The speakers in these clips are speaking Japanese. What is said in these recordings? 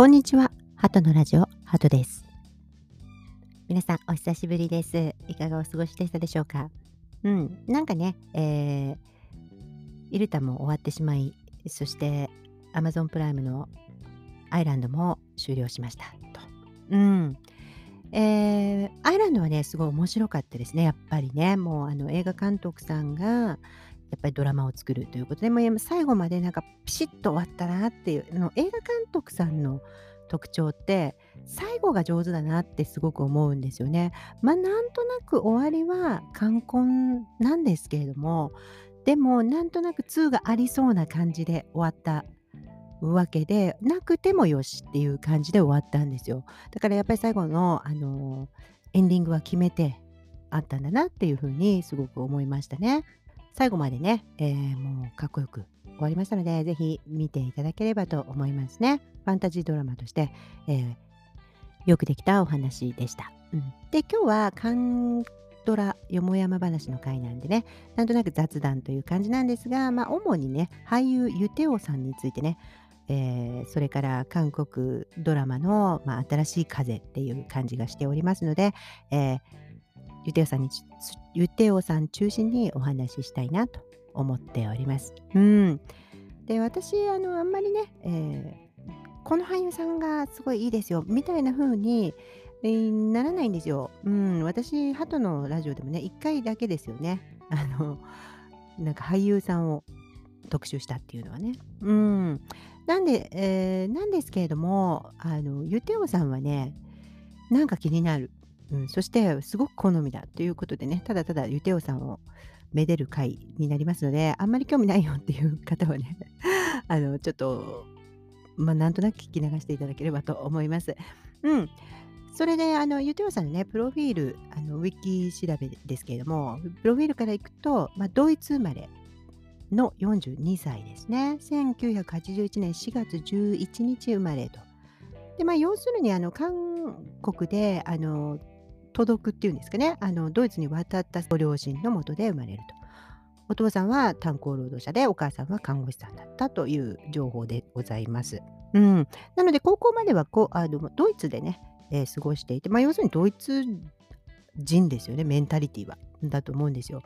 こんにちは。ハトのラジオ、ハトです。皆さん、お久しぶりです。いかがお過ごしでしたでしょうか？うん、なんかね、えー、イルタも終わってしまい、そして Amazon プライムのアイランドも終了しましたと。うん。えー、アイランドはね、すごい面白かったですね、やっぱりね。もうあの映画監督さんが、やっぱりドラマを作るということで、もう最後までなんかピシッと終わったなっていうの映画監督さんの特徴って最後が上手だなってすごく思うんですよね。まあなんとなく終わりは冠婚なんですけれどもでもなんとなく2がありそうな感じで終わったわけでなくてもよしっていう感じで終わったんですよ。だからやっぱり最後の、あのエンディングは決めてあったんだなっていうふうにすごく思いましたね。最後までね、えー、もうかっこよく終わりましたので、ぜひ見ていただければと思いますね。ファンタジードラマとして、えー、よくできたお話でした。うん、で、今日はカンドラよもやま話の回なんでね、なんとなく雑談という感じなんですが、まあ、主にね、俳優ユテオさんについてね、えー、それから韓国ドラマの、まあ、新しい風っていう感じがしておりますので、えー、ゆておさんに、ゆておさん中心にお話ししたいなと思っております。うん。で、私、あの、あんまりね、えー、この俳優さんがすごいいいですよ、みたいな風に、えー、ならないんですよ。うん。私、ハトのラジオでもね、1回だけですよね。あの、なんか俳優さんを特集したっていうのはね。うん。なんで、えー、なんですけれども、あの、ゆておさんはね、なんか気になる。うん、そしてすごく好みだということでね、ただただゆておさんをめでる回になりますので、あんまり興味ないよっていう方はね、あの、ちょっと、まあ、なんとなく聞き流していただければと思います。うん。それで、あの、ゆておさんのね、プロフィール、あの、ウィキ調べですけれども、プロフィールからいくと、まあ、ドイツ生まれの42歳ですね。1981年4月11日生まれと。で、まあ、要するに、あの、韓国で、あの、届くっていうんですかねあのドイツに渡ったご両親のもとで生まれると。お父さんは炭鉱労働者でお母さんは看護師さんだったという情報でございます。うん、なので高校まではこうあのドイツでね、えー、過ごしていて、まあ、要するにドイツ人ですよねメンタリティはだと思うんですよ。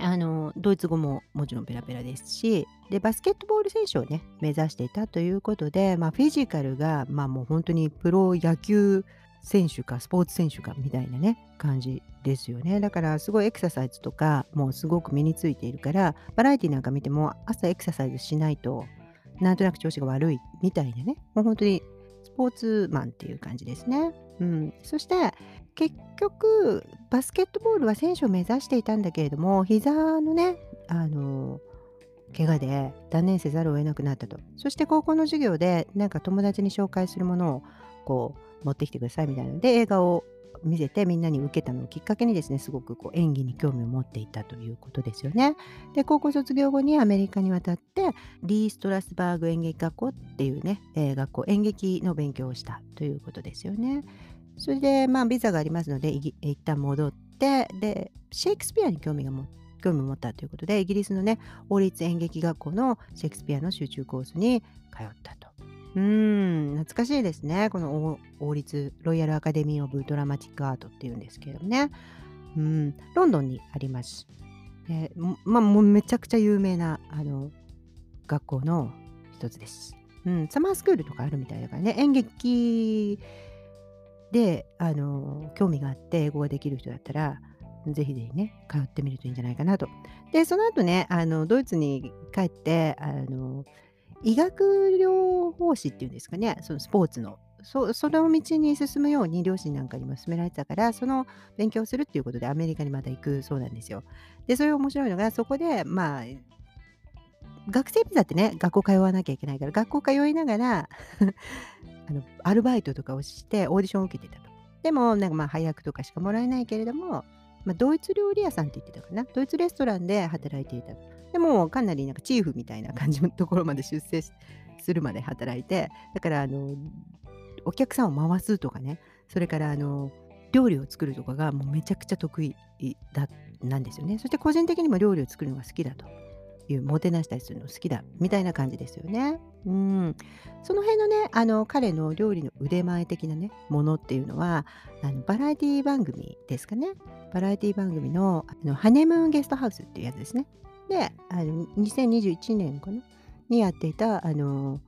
あのドイツ語ももちろんペラペラですしでバスケットボール選手をね目指していたということで、まあ、フィジカルが、まあ、もう本当にプロ野球選手かスポーツ選手かみたいなね感じですよね。だからすごいエクササイズとかもうすごく身についているからバラエティなんか見ても朝エクササイズしないとなんとなく調子が悪いみたいなね。もう本当にスポーツマンっていう感じですね。うん、そして結局バスケットボールは選手を目指していたんだけれども膝のねあの怪我で断念せざるを得なくなったと。そして高校の授業でなんか友達に紹介するものをこう持ってきてくださいみたいなので映画を見せてみんなに受けたのをきっかけにですねすごくこう演技に興味を持っていたということですよね。で高校卒業後にアメリカに渡ってリー・ストラスバーグ演劇学校っていうね、学校演劇の勉強をしたということですよね。それでまあビザがありますので一旦戻ってでシェイクスピアに興味が持興味を持ったということでイギリスのね王立演劇学校のシェイクスピアの集中コースに通ったと。うん、懐かしいですね。この王立ロイヤルアカデミー・オブ・ドラマティック・アートっていうんですけどね。うん、ロンドンにあります。でまあ、もうめちゃくちゃ有名なあの学校の一つです。うん、サマースクールとかあるみたいだからね、演劇であの興味があって英語ができる人だったら、ぜひぜひね、通ってみるといいんじゃないかなと。で、その後ね、あのドイツに帰って、あの医学療法士っていうんですかね、そのスポーツの。そその道に進むように両親なんかにも勧められてたからその勉強するっていうことでアメリカにまた行くそうなんですよ。でそれ面白いのがそこでまあ学生ビザってね学校通わなきゃいけないから学校通いながら あのアルバイトとかをしてオーディションを受けてたと。でもなんかまあ早くとかしかもらえないけれどもまあ、ドイツ料理屋さんって言ってたかなドイツレストランで働いていたとでもかなりなんかチーフみたいな感じのところまで出世するまで働いてだからあのお客さんを回すとかねそれからあの料理を作るとかがもうめちゃくちゃ得意だなんですよねそして個人的にも料理を作るのが好きだというもてなしたりするの好きだみたいな感じですよね。うん、その辺のねあの彼の料理の腕前的なねものっていうのはあのバラエティ番組ですかねバラエティ番組のあのハネムーンゲストハウスっていうやつですね。であの2021年かな？にやっていたあの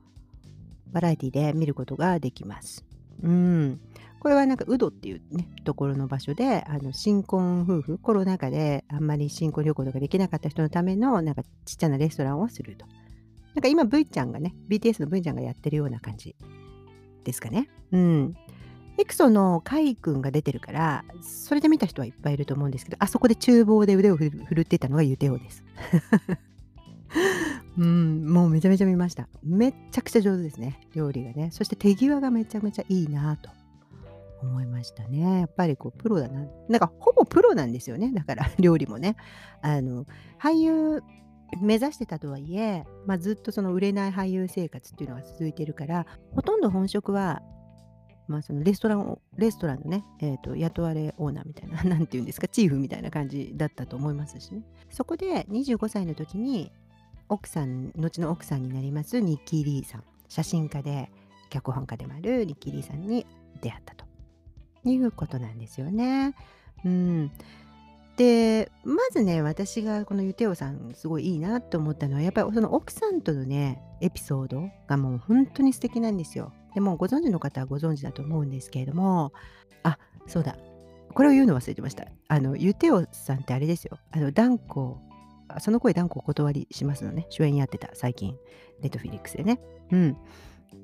バラエティで見ることができます。うん。これはなんかウドっていうね、ところの場所で、あの新婚夫婦、コロナ禍であんまり新婚旅行とかできなかった人のためのなんかちっちゃなレストランをすると。なんか今 V ちゃんがね、BTS の V ちゃんがやってるような感じですかね。うん。エクソのカイ君が出てるから、それで見た人はいっぱいいると思うんですけど、あそこで厨房で腕を振るってたのがユテオです。うん、もうめちゃめちゃ見ました。めっちゃくちゃ上手ですね、料理がね。そして手際がめちゃめちゃいいなと思いましたね。やっぱりこうプロだな。なんかほぼプロなんですよね。だから 料理もね。あの俳優目指してたとはいえ、まあ、ずっとその売れない俳優生活っていうのが続いてるからほとんど本職は、まあ、そのレストランレストランのね、えーと、雇われオーナーみたいな 何て言うんですかチーフみたいな感じだったと思いますしねそこで25歳の時に奥さん後の奥さんになりますニッキー・リーさん写真家で脚本家でもあるニッキー・リーさんに出会ったということなんですよね。うん、でまずね私がこのユテオさんすごいいいなと思ったのはやっぱりその奥さんとのねエピソードがもう本当に素敵なんですよ。でもご存知の方はご存知だと思うんですけれどもあそうだこれを言うの忘れてました。あのユテオさんってあれですよ。あの断固その声断固お断りしますのね。主演やってた、最近。ネットフィリックスでね。うん。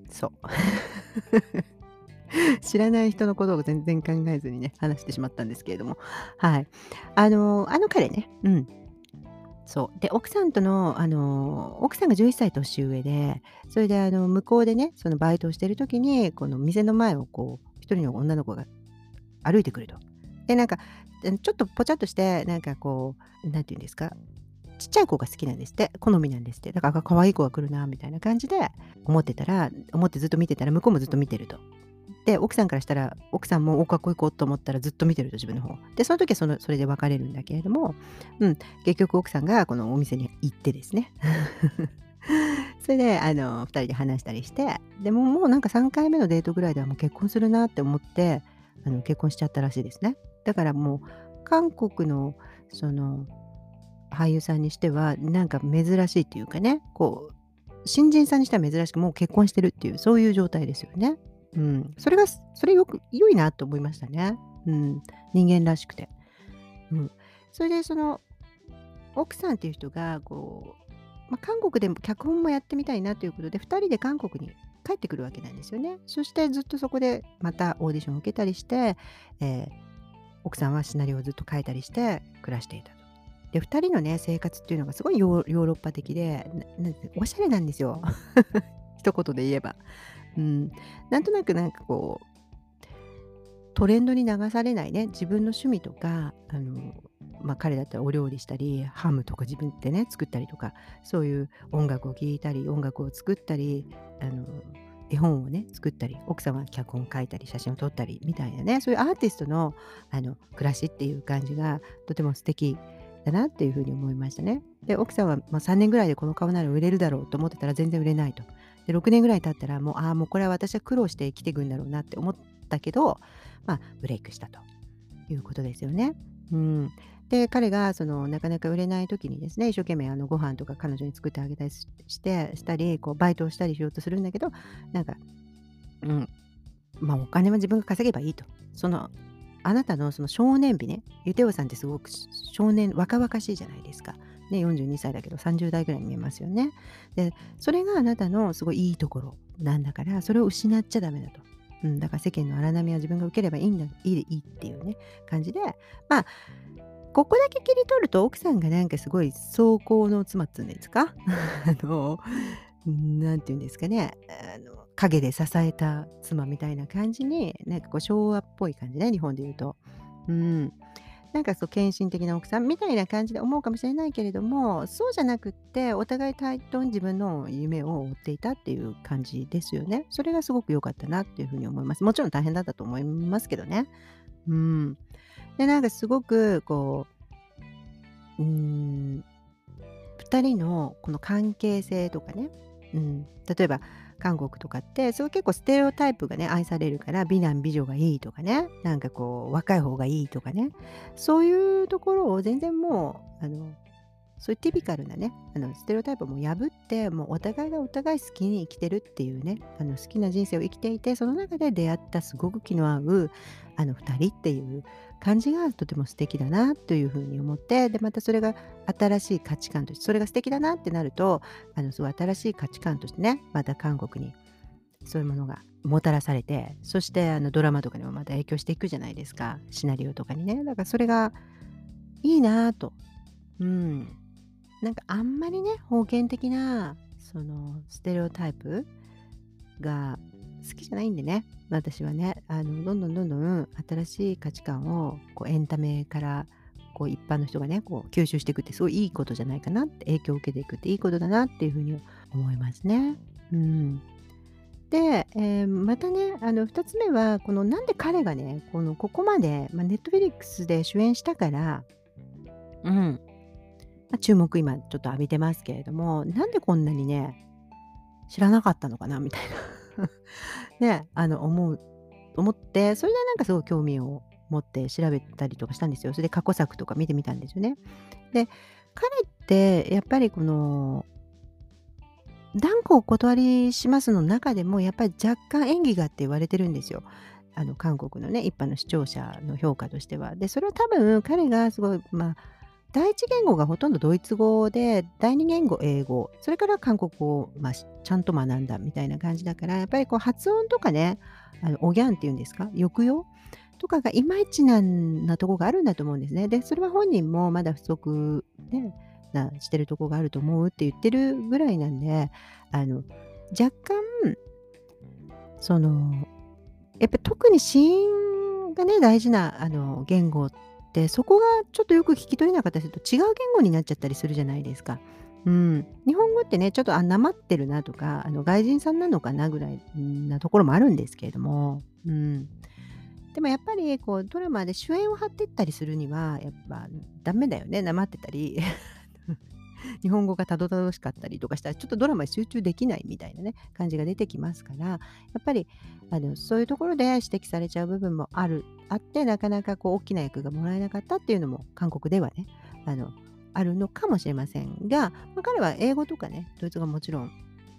そう。知らない人のことを全然考えずにね、話してしまったんですけれども。はい。あの、あの彼ね。うん。そう。で、奥さんとの、あの、奥さんが11歳年上で、それで、あの、向こうでね、そのバイトをしてる時に、この店の前をこう、一人の女の子が歩いてくると。で、なんか、ちょっとぽちゃっとして、なんかこう、なんていうんですか、ちっちゃい子が好きなんですって好みなんですってだから可愛い子が来るなみたいな感じで思ってたら思ってずっと見てたら向こうもずっと見てると。で奥さんからしたら奥さんもおかっこいい子と思ったらずっと見てると自分の方。でその時はそのそれで別れるんだけれども、うん、結局奥さんがこのお店に行ってですね。それであの2人で話したりしてでももうなんか3回目のデートぐらいではもう結婚するなって思ってあの結婚しちゃったらしいですね。だからもう韓国のその俳優さんにしてはなんか珍しいっていうかねこう新人さんにしては珍しくもう結婚してるっていうそういう状態ですよね。うん、それがそれよく良いなと思いましたね。うん、人間らしくて。うん、それでその奥さんっていう人がこう、まあ、韓国でも脚本もやってみたいなということで2人で韓国に帰ってくるわけなんですよね。そしてずっとそこでまたオーディションを受けたりして、えー、奥さんはシナリオをずっと書いたりして暮らしていた。で2人のね生活っていうのがすごいヨーロッパ的でおしゃれなんですよ 一言で言えば、うん、なんとなくなんかこうトレンドに流されないね自分の趣味とかあの、まあ、彼だったらお料理したりハムとか自分でね作ったりとかそういう音楽を聴いたり音楽を作ったりあの絵本をね作ったり奥さんは脚本書いたり写真を撮ったりみたいなねそういうアーティストのあの暮らしっていう感じがとても素敵だなっていうふうに思いましたね。で、奥さんはま3年ぐらいでこの顔なら売れるだろうと思ってたら全然売れないと。で、6年ぐらい経ったらもう、ああ、もうこれは私は苦労して生きていくんだろうなって思ったけど、まあ、ブレイクしたということですよね。うん、で彼がそのなかなか売れない時にですね一生懸命あのご飯とか彼女に作ってあげたりしてしたりこうバイトをしたりしようとするんだけどなんか、うんまあ、お金は自分が稼げばいいとそのあなたのその少年日ね、ユテオさんってすごく少年、若々しいじゃないですか。ね、42歳だけど30代ぐらいに見えますよね。で、それがあなたのすごいいいところなんだから、それを失っちゃダメだと。うん、だから世間の荒波は自分が受ければいいんだ、いいいいっていうね、感じで、まあ、ここだけ切り取ると奥さんがなんかすごい走行の妻っていうんですか？あの、なんて言うんですかね、あの陰で支えた妻みたいな感じに、なんかこう昭和っぽい感じね、日本で言うと。うん。なんかそう献身的な奥さんみたいな感じで思うかもしれないけれども、そうじゃなくって、お互い対等に自分の夢を追っていたっていう感じですよね。それがすごく良かったなっていうふうに思います。もちろん大変だったと思いますけどね。うん。で、なんかすごくこう、うん、2人のこの関係性とかね、うん、例えば韓国とかってそう結構ステレオタイプがね愛されるから美男美女がいいとかねなんかこう若い方がいいとかねそういうところを全然もうあのそういうティピカルなねあのステレオタイプも破ってもうお互いがお互い好きに生きてるっていうねあの好きな人生を生きていてその中で出会ったすごく気の合うあの2人っていう感じがとても素敵だなというふうに思ってでまたそれが新しい価値観としてそれが素敵だなってなるとあのすごい新しい価値観としてねまた韓国にそういうものがもたらされてそしてあのドラマとかにもまた影響していくじゃないですかシナリオとかにね。だからそれがいいなぁと。うん。なんかあんまりね封建的なそのステレオタイプが好きじゃないんでね。私はねあのどんどんどんどん新しい価値観をこうエンタメからこう一般の人がねこう吸収していくってすごいいいことじゃないかなって影響を受けていくっていいことだなっていうふうに思いますね。うん、で、えー、またねあの2つ目はこのなんで彼がねこのここまで、まあ、ネットフェリックスで主演したから、うん。まあ、注目今ちょっと浴びてますけれどもなんでこんなにね知らなかったのかなみたいな ねあの思う思ってそれでなんかすごい興味を持って調べたりとかしたんですよそれで過去作とか見てみたんですよねで彼ってやっぱりこの断固お断りしますの中でもやっぱり若干演技がって言われてるんですよ。あの韓国のね一般の視聴者の評価としては。でそれは多分彼がすごいまあ第一言語がほとんどドイツ語で第二言語英語。それから韓国語を、まあ、ちゃんと学んだみたいな感じだからやっぱりこう発音とかねあのおギャンっていうんですか？抑揚？とかがいまいちななとこがあるんだと思うんですね。でそれは本人もまだ不足ねなしてるとこがあると思うって言ってるぐらいなんであの若干そのやっぱ特に子音がね大事なあの言語ってそこがちょっとよく聞き取れなかったりすると違う言語になっちゃったりするじゃないですか。うん、日本語ってねちょっとあなまってるなとかあの外人さんなのかなぐらいなところもあるんですけれども、うん、でもやっぱりこうドラマで主演を張っていったりするにはやっぱダメだよねなまってたり。日本語がたどたどしかったりとかしたらちょっとドラマに集中できないみたいなね感じが出てきますからやっぱりあのそういうところで指摘されちゃう部分もあるあってなかなかこう大きな役がもらえなかったっていうのも韓国ではねあのあるのかもしれませんが、まあ、彼は英語とかねドイツ語もちろん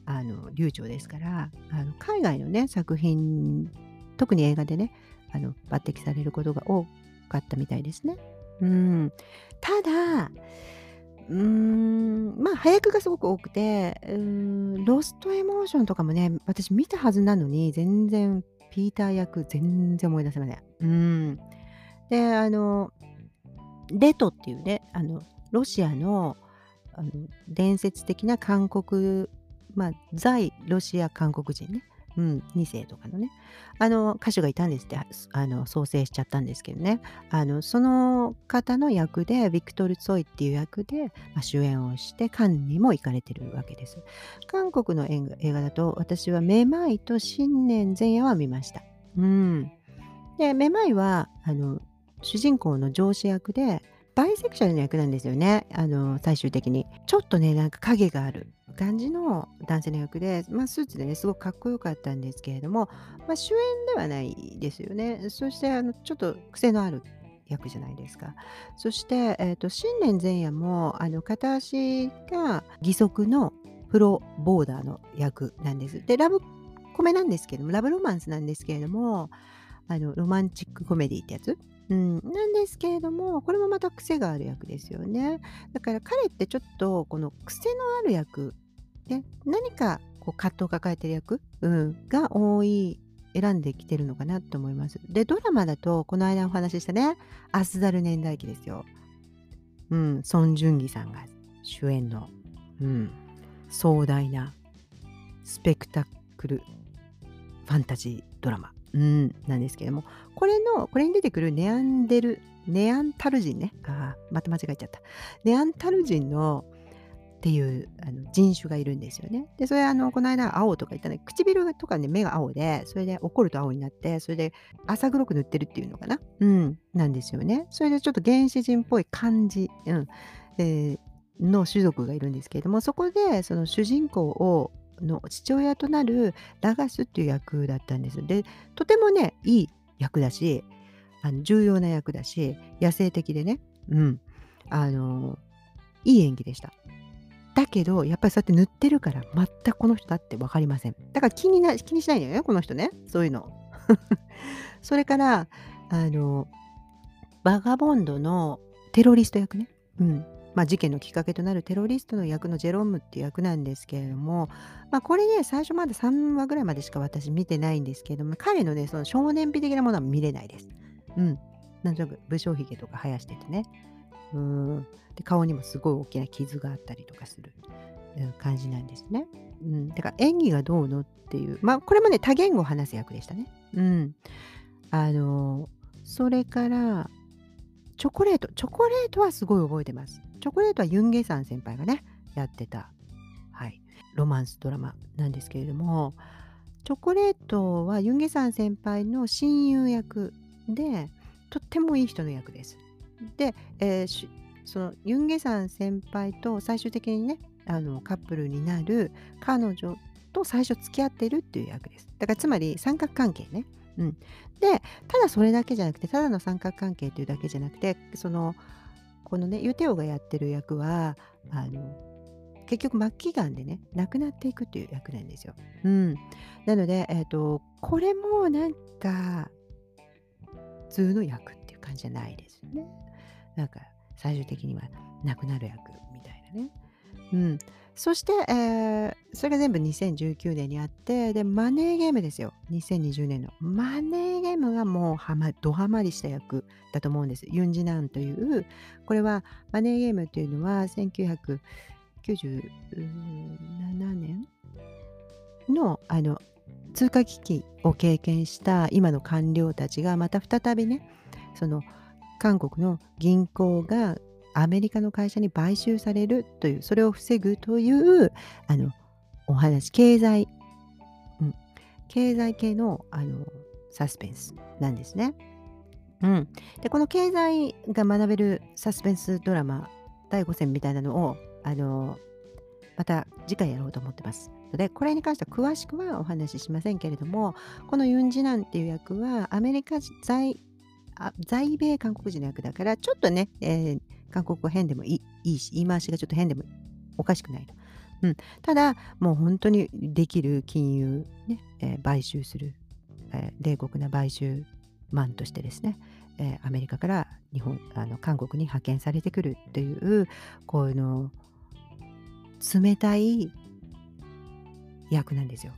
あの流暢ですからあの海外のね作品特に映画でねあの抜擢されることが多かったみたいですね。うん、ただうーん、まあ、配役がすごく多くて、うーん、ロストエモーションとかもね、私見たはずなのに、全然ピーター役全然思い出せません。うん。で、あの、レトっていうね、あの、ロシアのあの伝説的な韓国、まあ、在ロシア韓国人ね。うん、2世とかのね、あの歌手がいたんですって、あの創生しちゃったんですけどね、あのその方の役で、ビクトル・ツォイっていう役で、まあ、主演をして、カンにも行かれてるわけです。韓国の映画だと、私はめまいと新年前夜は見ました。うん。で、めまいは、あの主人公の上司役で、バイセクシャルの役なんですよね、あの最終的に。ちょっとね、なんか影がある。感じの男性の役で、まあ、スーツでねすごくかっこよかったんですけれども、まあ、主演ではないですよねそしてあのちょっと癖のある役じゃないですかそして、えーと、新年前夜もあの片足が義足のプロボーダーの役なんですでラブコメなんですけどもラブロマンスなんですけれどもあのロマンチックコメディってやつうん、なんですけれども、これもまた癖がある役ですよね。だから彼ってちょっとこの癖のある役で何かこう葛藤を抱えてる役、うん、が多い選んできてるのかなと思います。でドラマだとこの間お話ししたね「アスダル年代記」ですよ。うん、ソン・ジュンギさんが主演の、うん、壮大なスペクタクルファンタジードラマ、うん、なんですけどもこれのこれに出てくるネアンデルネアンタル人ねあまた間違えちゃったネアンタル人のっていうあの人種がいるんですよね。で、それあの、この間青とか言ったら、唇とかね、目が青で、それで怒ると青になって、それで浅黒く塗ってるっていうのかな？うん、なんですよね。それでちょっと原始人っぽい感じ、うん、えー、の種族がいるんですけれどもそこでその主人公をの父親となるラガスっていう役だったんです。でとてもねいい役だしあの重要な役だし野生的でね、うん、あのいい演技でした。だけどやっぱりそうやって塗ってるから全くこの人だって分かりません。だから気にな気にしないのよねこの人ねそういうの。それからあのバガボンドのテロリスト役ね。うんまあ、事件のきっかけとなるテロリストの役のジェロームっていう役なんですけれども、まあ、これね最初まだ3話ぐらいまでしか私見てないんですけれども彼のねその少年美的なものは見れないです。うん。なんとなく武将髭とか生やしててね。うん。で顔にもすごい大きな傷があったりとかする感じなんですね。うん。だから演技がどうのっていう、まあこれもね多言語を話す役でしたね。うん。あのそれからチョコレート。チョコレートはすごい覚えてます。チョコレートはユンゲさん先輩がね、やってた、はい、ロマンスドラマなんですけれども、チョコレートはユンゲさん先輩の親友役で、とってもいい人の役です。で、えー、そのユンゲさん先輩と最終的にね、あのカップルになる彼女と最初付き合ってるっていう役です。だからつまり三角関係ね。うん、でただそれだけじゃなくてただの三角関係というだけじゃなくてそのこのねユテオがやってる役はあの結局末期がんでね亡くなっていくっていう役なんですよ。うん、なので、えーと、これもなんか普通の役っていう感じじゃないですよね。なんか最終的には亡くなる役みたいなね。うん、そして、えー、それが全部2019年にあって、で、マネーゲームですよ。2020年の。マネーゲームがもうはま、ドハマりした役だと思うんです。ユンジナンという、これはマネーゲームというのは1997年の、あの、通貨危機を経験した今の官僚たちがまた再びね、その韓国の銀行がアメリカの会社に買収されるというそれを防ぐというあのお話経済、うん、経済系のあのサスペンスなんですね。うん、でこの経済が学べるサスペンスドラマ第5戦みたいなのをあのまた次回やろうと思ってます。のでこれに関しては詳しくはお話ししませんけれどもこのユン・ジナンっていう役はアメリカ在在米韓国人の役だからちょっとね、えー韓国語変でもいいし、言い回しがちょっと変でもおかしくないと。うん、ただ、もう本当にできる金融、ねえー、買収する、えー、冷酷な買収マンとしてですね、えー、アメリカから日本あの韓国に派遣されてくるっていうこういうの冷たい役なんですよ。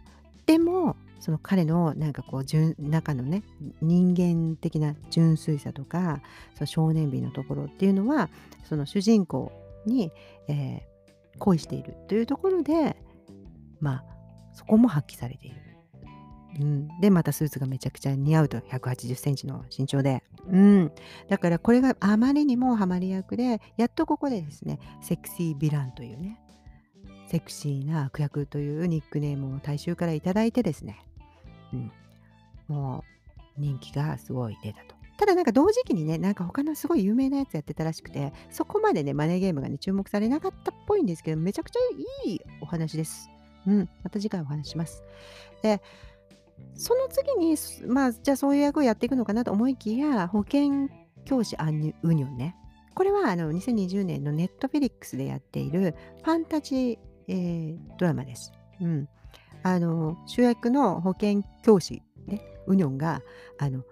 でもその彼のなんかこう中のね人間的な純粋さとかその少年美のところっていうのはその主人公に、えー、恋しているというところでまあそこも発揮されている。うん、でまたスーツがめちゃくちゃ似合うと。1 8 0センチの身長で、うん、だからこれがあまりにもハマり役でやっとここでですねセクシーヴィランというねセクシーな悪役というニックネームを大衆から頂いてですねうん、もう人気がすごい出たと。ただなんか同時期にね、なんか他のすごい有名なやつやってたらしくて、そこまでね、マネーゲームがね、注目されなかったっぽいんですけど、めちゃくちゃいいお話です。うん、また次回お話します。で、その次に、まあ、じゃあそういう役をやっていくのかなと思いきや、保険教師アンウニョンね。これはあの2020年のネットフィリックスでやっているファンタジー、えー、ドラマです。うん。あの主役の保健教師、ね、ウニョンがあの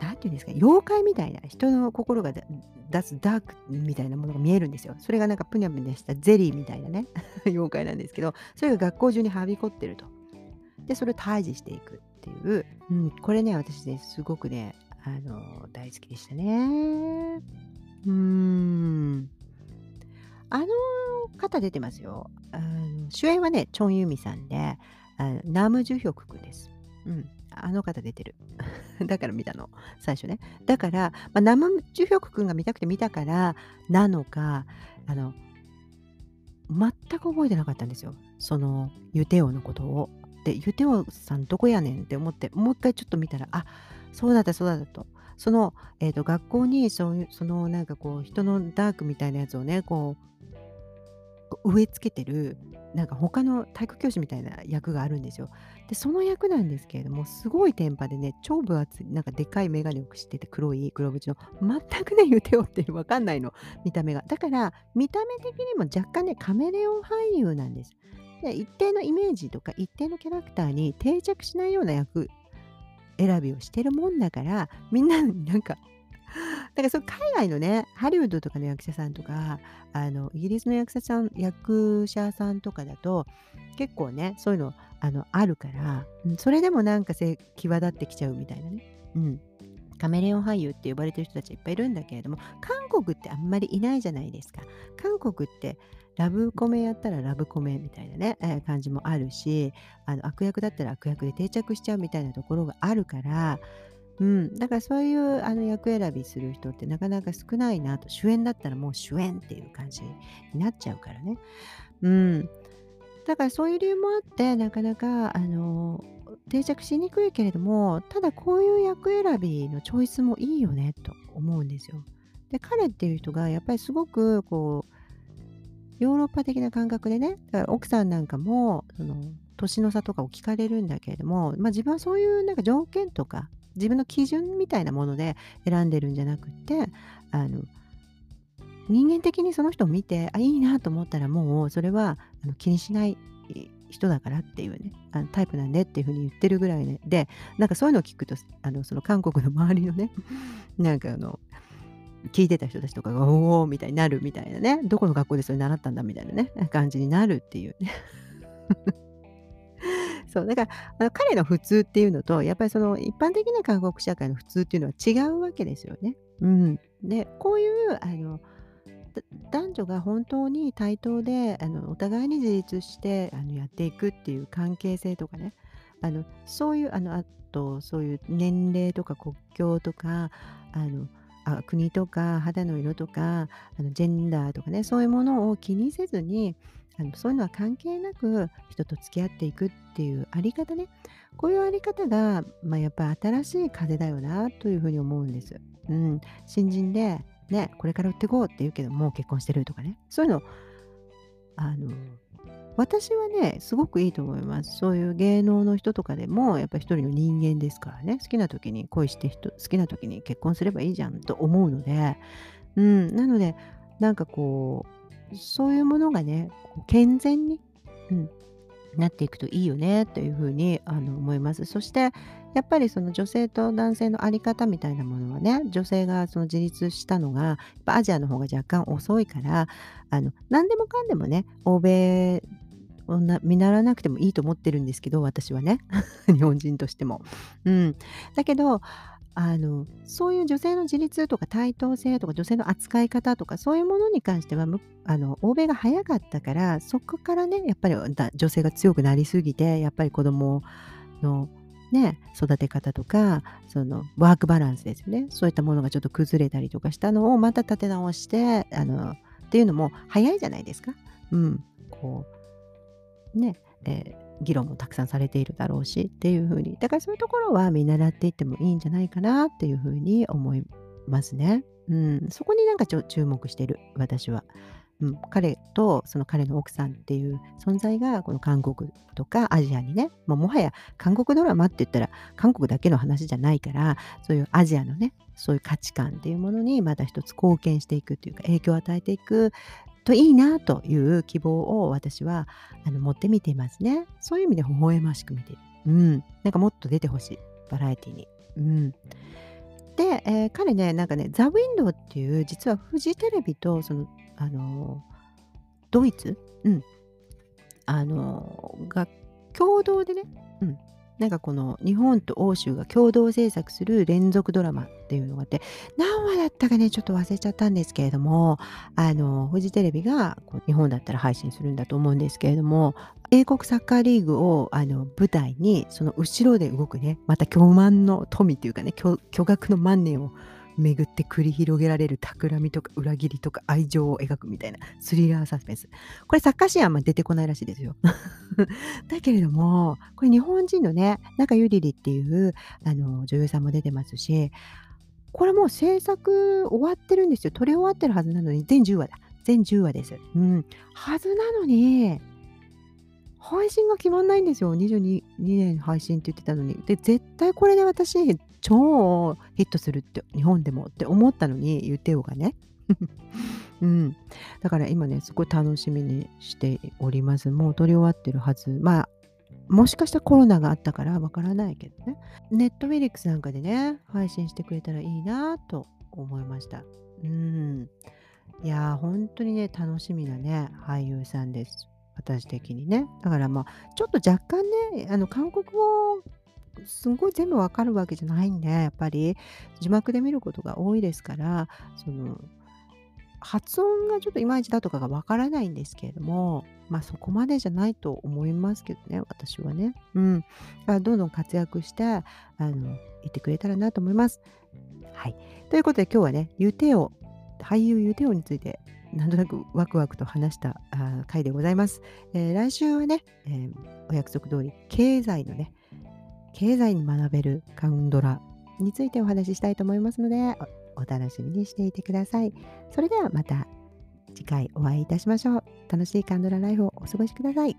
なんていうんですか妖怪みたいな人の心が出すダークみたいなものが見えるんですよ。それがなんかぷにゃぷにゃしたゼリーみたいなね 妖怪なんですけどそれが学校中にはびこってると。でそれを退治していくっていう、うん、これね私ねすごくねあの大好きでしたね。うんあの方出てますよ。あの主演はね、チョン・ユミさんで、あナム・ジュヒョク君です。うん。あの方出てる。だから見たの。最初ね。だから、まあ、ナム・ジュヒョク君が見たくて見たからなのか、あの、全く覚えてなかったんですよ。その、ユテオのことを。で、ユテオさんどこやねんって思って、もう一回ちょっと見たら、あ、そうだった、そうだったと。その、えーと、学校にそそのなんかこう人のダークみたいなやつをねこう植え付けてるなんか他の体育教師みたいな役があるんですよ。でその役なんですけれどもすごいテンパでね超分厚いなんかでかい眼鏡をしてて黒い黒縁の全くね言うてよって分かんないの見た目がだから見た目的にも若干ねカメレオン俳優なんです。で一定のイメージとか一定のキャラクターに定着しないような役選びをしてるもんだからみんななんかだからそ海外のねハリウッドとかの役者さんとかあのイギリスの役者さん役者さんとかだと結構ねそういうのあのあるから、それでもなんか際立ってきちゃうみたいなね。うんカメレオン俳優って呼ばれてる人たちいっぱいいるんだけれども韓国ってあんまりいないじゃないですか韓国ってラブコメやったらラブコメみたいなね、えー、感じもあるしあの悪役だったら悪役で定着しちゃうみたいなところがあるからうん、だからそういうあの役選びする人ってなかなか少ないなと主演だったらもう主演っていう感じになっちゃうからね。うん、だからそういう理由もあってなかなかあの定着しにくいけれどもただこういう役選びのチョイスもいいよねと思うんですよ。で彼っていう人がやっぱりすごくこうヨーロッパ的な感覚でねだから奥さんなんかもその年の差とかを聞かれるんだけれども、まあ、自分はそういうなんか条件とか自分の基準みたいなもので選んでるんじゃなくってあの人間的にその人を見てあいいなと思ったらもうそれはあの気にしない人だからっていうねあのタイプなんでっていうふうに言ってるぐらい、ね、でなんかそういうのを聞くとあのその韓国の周りのねなんかあの聞いてた人たちとかがおおみたいになるみたいなねどこの学校でそれ習ったんだみたいなね感じになるっていうねそうだからあの彼の普通っていうのとやっぱりその一般的な韓国社会の普通っていうのは違うわけですよね。うん、でこういうあの男女が本当に対等であのお互いに自立してあのやっていくっていう関係性とかねあのそういうあのあとそういう年齢とか国境とかあのあ国とか肌の色とかあのジェンダーとかねそういうものを気にせずにあのそういうのは関係なく人と付き合っていくっていうあり方ね。こういうあり方が、まあ、やっぱ新しい風だよなというふうに思うんです。うん、新人で、ね、これから売っていこうって言うけどもう結婚してるとかね。そういうのあの私はねすごくいいと思います。そういう芸能の人とかでもやっぱり一人の人間ですからね。好きな時に恋して好きな時に結婚すればいいじゃんと思うので、うん、なのでなんかこうそういうものがね健全に、うん、なっていくといいよねというふうにあの思います。そしてやっぱりその女性と男性の在り方みたいなものはね女性がその自立したのがやっぱアジアの方が若干遅いからあの何でもかんでもね欧米を見習わなくてもいいと思ってるんですけど私はね 日本人としても。うん、だけどあのそういう女性の自立とか対等性とか女性の扱い方とかそういうものに関してはあの欧米が早かったからそこからねやっぱり女性が強くなりすぎてやっぱり子供のね育て方とかそのワークバランスですよねそういったものがちょっと崩れたりとかしたのをまた立て直してあのっていうのも早いじゃないですか。うん、こうね、え議論もたくさんされているだろうしっていうふうにだからそういうところは見習っていってもいいんじゃないかなっていうふうに思いますね。うん、そこになんかちょ注目してる私は。うん、彼とその彼の奥さんっていう存在がこの韓国とかアジアにねもうもはや韓国ドラマって言ったら韓国だけの話じゃないからそういうアジアのねそういう価値観っていうものにまた一つ貢献していくっていうか影響を与えていくといいなという希望を私はあの持って見ていますね。そういう意味で微笑ましく見ている。うん。なんかもっと出てほしい。バラエティに。うん。で、えー、彼ね、なんかね、ザ・ウィンドウっていう、実はフジテレビと、その、あのドイツ、うん、あのが共同でね、うん、なんかこの日本と欧州が共同制作する連続ドラマっていうのがあって何話だったかねちょっと忘れちゃったんですけれどもあのフジテレビが日本だったら配信するんだと思うんですけれども英国サッカーリーグをあの舞台にその後ろで動くねまた巨万の富っていうかね巨額の万年を巡って繰り広げられる企みとか裏切りとか愛情を描くみたいなスリラーサスペンス。これサッカーシーンあんま出てこないらしいですよ。だけれども、これ日本人のね、中ゆりりっていうあの女優さんも出てますし、これもう制作終わってるんですよ。撮り終わってるはずなのに、全10話だ。全10話です。うん。はずなのに、配信が決まんないんですよ。22年配信って言ってたのに。で、絶対これで私、超ヒットするって、日本でもって思ったのに、言ってようがね。うん。だから今ね、すごい楽しみにしております。もう撮り終わってるはず。まあ、もしかしたらコロナがあったからわからないけどね。ネットフィリックスなんかでね、配信してくれたらいいなと思いました。うん。いやー、本当にね、楽しみなね、俳優さんです。私的にね。だからまあ、ちょっと若干ね、あの、韓国語すごい全部わかるわけじゃないんで、やっぱり字幕で見ることが多いですから、その、発音がちょっといまいちだとかがわからないんですけれども、まあそこまでじゃないと思いますけどね、私はね。うん。だからどんどん活躍して、あの、いてくれたらなと思います。はい。ということで今日はね、ユテオ、俳優ユテオについてなんとなくワクワクと話したあ回でございます。えー、来週はね、えー、お約束通り経済のね、経済に学べるカウンドラについてお話ししたいと思いますのでお、お楽しみにしていてください。それではまた次回お会いいたしましょう。楽しいカンドラライフをお過ごしください。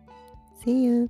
See you!